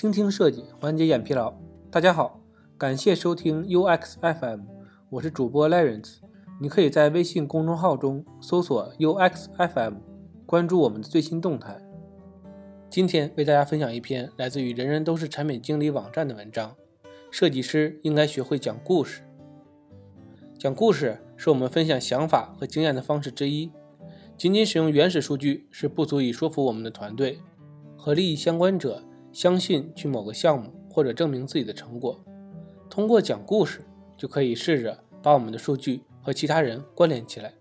倾听设计，缓解眼疲劳。大家好，感谢收听 UX FM，我是主播 Lawrence。你可以在微信公众号中搜索 UX FM，关注我们的最新动态。今天为大家分享一篇来自于人人都是产品经理网站的文章：设计师应该学会讲故事。讲故事是我们分享想法和经验的方式之一。仅仅使用原始数据是不足以说服我们的团队和利益相关者相信去某个项目或者证明自己的成果。通过讲故事，就可以试着把我们的数据和其他人关联起来。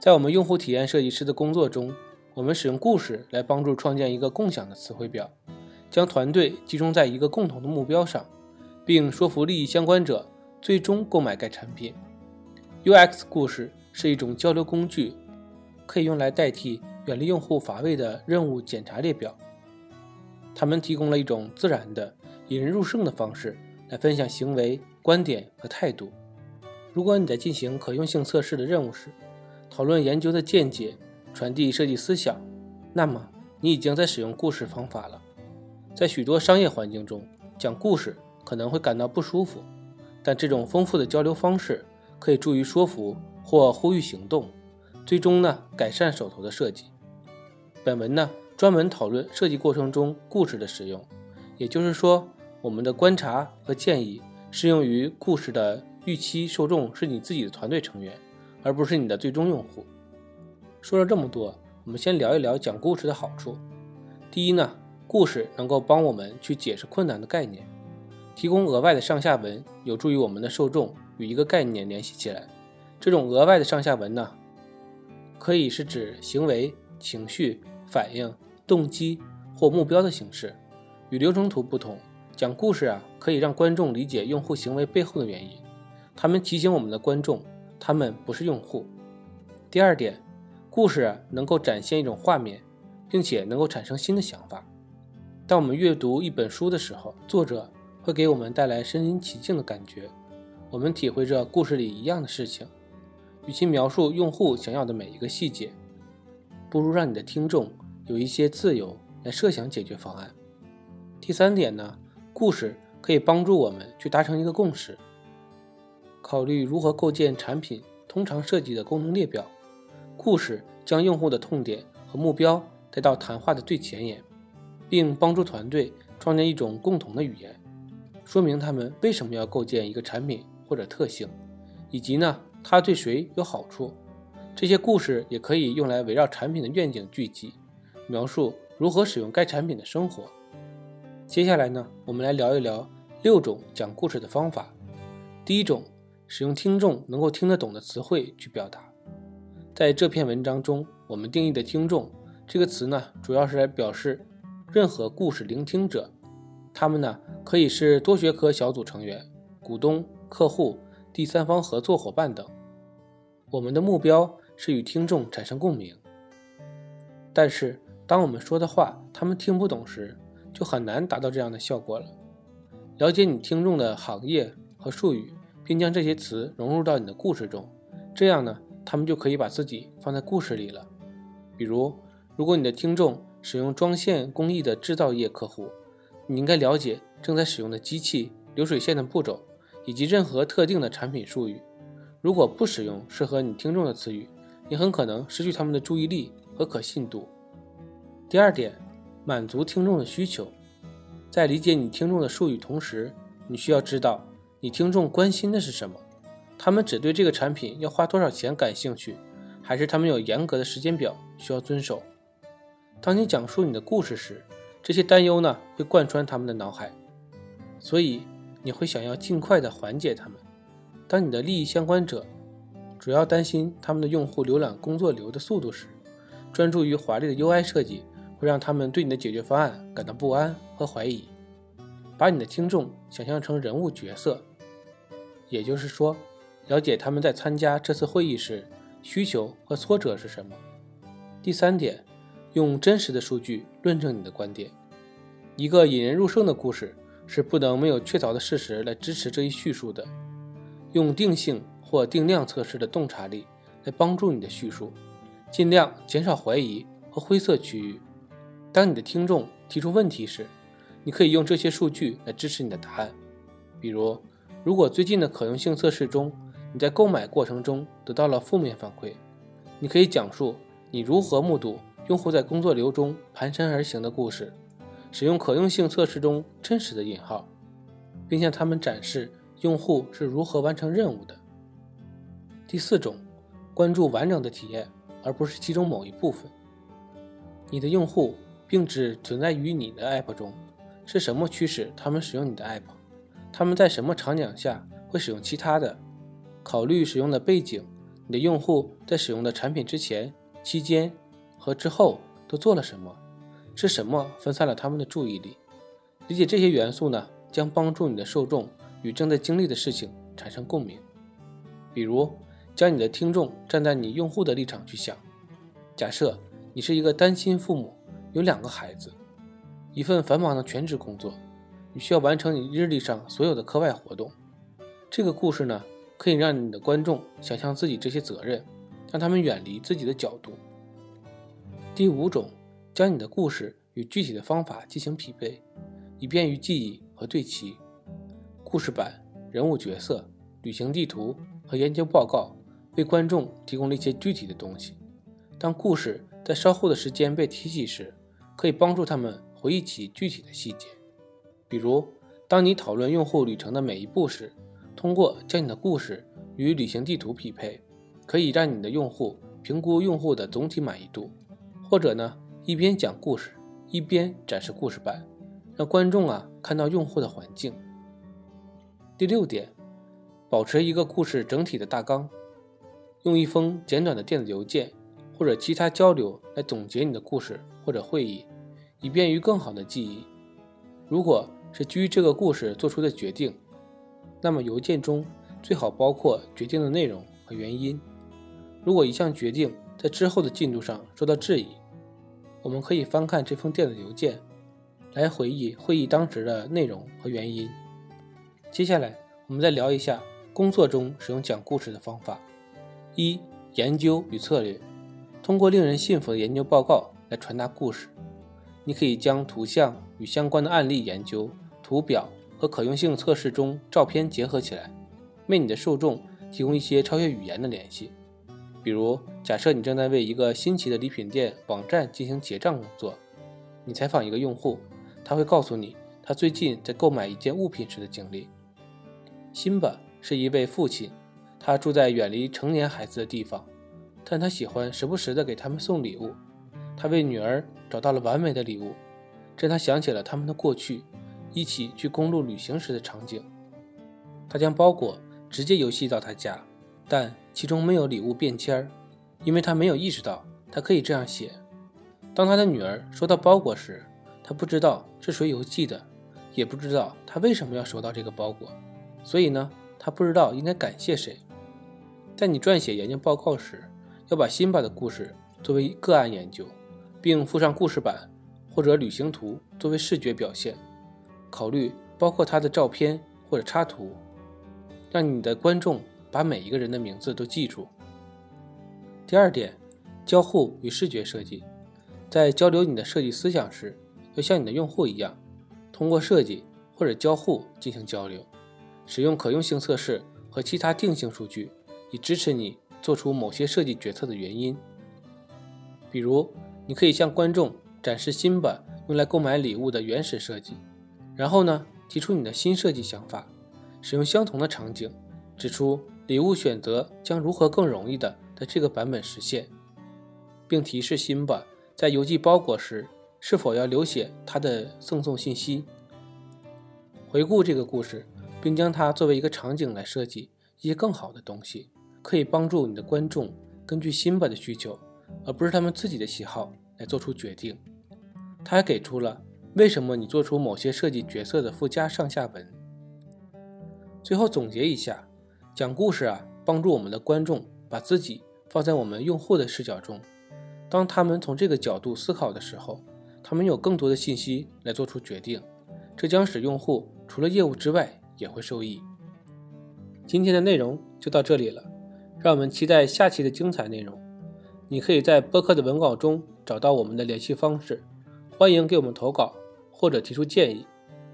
在我们用户体验设计师的工作中，我们使用故事来帮助创建一个共享的词汇表，将团队集中在一个共同的目标上，并说服利益相关者最终购买该产品。UX 故事是一种交流工具。可以用来代替远离用户乏味的任务检查列表。他们提供了一种自然的、引人入胜的方式来分享行为、观点和态度。如果你在进行可用性测试的任务时，讨论研究的见解，传递设计思想，那么你已经在使用故事方法了。在许多商业环境中，讲故事可能会感到不舒服，但这种丰富的交流方式可以助于说服或呼吁行动。最终呢，改善手头的设计。本文呢，专门讨论设计过程中故事的使用，也就是说，我们的观察和建议适用于故事的预期受众是你自己的团队成员，而不是你的最终用户。说了这么多，我们先聊一聊讲故事的好处。第一呢，故事能够帮我们去解释困难的概念，提供额外的上下文，有助于我们的受众与一个概念联系起来。这种额外的上下文呢？可以是指行为、情绪、反应、动机或目标的形式。与流程图不同，讲故事啊可以让观众理解用户行为背后的原因。他们提醒我们的观众，他们不是用户。第二点，故事能够展现一种画面，并且能够产生新的想法。当我们阅读一本书的时候，作者会给我们带来身临其境的感觉，我们体会着故事里一样的事情。与其描述用户想要的每一个细节，不如让你的听众有一些自由来设想解决方案。第三点呢，故事可以帮助我们去达成一个共识，考虑如何构建产品通常设计的功能列表。故事将用户的痛点和目标带到谈话的最前沿，并帮助团队创建一种共同的语言，说明他们为什么要构建一个产品或者特性，以及呢。它对谁有好处？这些故事也可以用来围绕产品的愿景聚集，描述如何使用该产品的生活。接下来呢，我们来聊一聊六种讲故事的方法。第一种，使用听众能够听得懂的词汇去表达。在这篇文章中，我们定义的“听众”这个词呢，主要是来表示任何故事聆听者。他们呢，可以是多学科小组成员、股东、客户。第三方合作伙伴等，我们的目标是与听众产生共鸣。但是，当我们说的话他们听不懂时，就很难达到这样的效果了。了解你听众的行业和术语，并将这些词融入到你的故事中，这样呢，他们就可以把自己放在故事里了。比如，如果你的听众使用装线工艺的制造业客户，你应该了解正在使用的机器、流水线的步骤。以及任何特定的产品术语，如果不使用适合你听众的词语，你很可能失去他们的注意力和可信度。第二点，满足听众的需求，在理解你听众的术语同时，你需要知道你听众关心的是什么。他们只对这个产品要花多少钱感兴趣，还是他们有严格的时间表需要遵守？当你讲述你的故事时，这些担忧呢会贯穿他们的脑海，所以。你会想要尽快的缓解他们。当你的利益相关者主要担心他们的用户浏览工作流的速度时，专注于华丽的 UI 设计会让他们对你的解决方案感到不安和怀疑。把你的听众想象成人物角色，也就是说，了解他们在参加这次会议时需求和挫折是什么。第三点，用真实的数据论证你的观点。一个引人入胜的故事。是不能没有确凿的事实来支持这一叙述的。用定性或定量测试的洞察力来帮助你的叙述，尽量减少怀疑和灰色区域。当你的听众提出问题时，你可以用这些数据来支持你的答案。比如，如果最近的可用性测试中，你在购买过程中得到了负面反馈，你可以讲述你如何目睹用户在工作流中蹒跚而行的故事，使用可用性测试中真实的引号，并向他们展示用户是如何完成任务的。第四种，关注完整的体验，而不是其中某一部分。你的用户并只存在于你的 App 中，是什么驱使他们使用你的 App？他们在什么场景下会使用其他的？考虑使用的背景，你的用户在使用的产品之前、期间和之后都做了什么？是什么分散了他们的注意力？理解这些元素呢，将帮助你的受众与正在经历的事情产生共鸣。比如，将你的听众站在你用户的立场去想。假设你是一个单亲父母，有两个孩子，一份繁忙的全职工作，你需要完成你日历上所有的课外活动。这个故事呢？可以让你的观众想象自己这些责任，让他们远离自己的角度。第五种，将你的故事与具体的方法进行匹配，以便于记忆和对齐。故事版、人物角色、旅行地图和研究报告为观众提供了一些具体的东西。当故事在稍后的时间被提起时，可以帮助他们回忆起具体的细节。比如，当你讨论用户旅程的每一步时。通过将你的故事与旅行地图匹配，可以让你的用户评估用户的总体满意度。或者呢，一边讲故事，一边展示故事板，让观众啊看到用户的环境。第六点，保持一个故事整体的大纲，用一封简短的电子邮件或者其他交流来总结你的故事或者会议，以便于更好的记忆。如果是基于这个故事做出的决定。那么邮件中最好包括决定的内容和原因。如果一项决定在之后的进度上受到质疑，我们可以翻看这封电子邮件，来回忆会议当时的内容和原因。接下来，我们再聊一下工作中使用讲故事的方法：一、研究与策略，通过令人信服的研究报告来传达故事。你可以将图像与相关的案例研究、图表。和可用性测试中照片结合起来，为你的受众提供一些超越语言的联系。比如，假设你正在为一个新奇的礼品店网站进行结账工作，你采访一个用户，他会告诉你他最近在购买一件物品时的经历。辛巴是一位父亲，他住在远离成年孩子的地方，但他喜欢时不时地给他们送礼物。他为女儿找到了完美的礼物，这让他想起了他们的过去。一起去公路旅行时的场景。他将包裹直接邮寄到他家，但其中没有礼物便签儿，因为他没有意识到他可以这样写。当他的女儿收到包裹时，他不知道是谁邮寄的，也不知道他为什么要收到这个包裹，所以呢，他不知道应该感谢谁。在你撰写研究报告时，要把辛巴的故事作为个案研究，并附上故事板或者旅行图作为视觉表现。考虑包括他的照片或者插图，让你的观众把每一个人的名字都记住。第二点，交互与视觉设计，在交流你的设计思想时，要像你的用户一样，通过设计或者交互进行交流，使用可用性测试和其他定性数据，以支持你做出某些设计决策的原因。比如，你可以向观众展示辛巴用来购买礼物的原始设计。然后呢，提出你的新设计想法，使用相同的场景，指出礼物选择将如何更容易的在这个版本实现，并提示辛巴在邮寄包裹时是否要留写他的赠送信息。回顾这个故事，并将它作为一个场景来设计一些更好的东西，可以帮助你的观众根据辛巴的需求，而不是他们自己的喜好来做出决定。他还给出了。为什么你做出某些设计角色的附加上下文？最后总结一下，讲故事啊，帮助我们的观众把自己放在我们用户的视角中。当他们从这个角度思考的时候，他们有更多的信息来做出决定，这将使用户除了业务之外也会受益。今天的内容就到这里了，让我们期待下期的精彩内容。你可以在播客的文稿中找到我们的联系方式，欢迎给我们投稿。或者提出建议。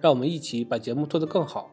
让我们一起把节目做得更好。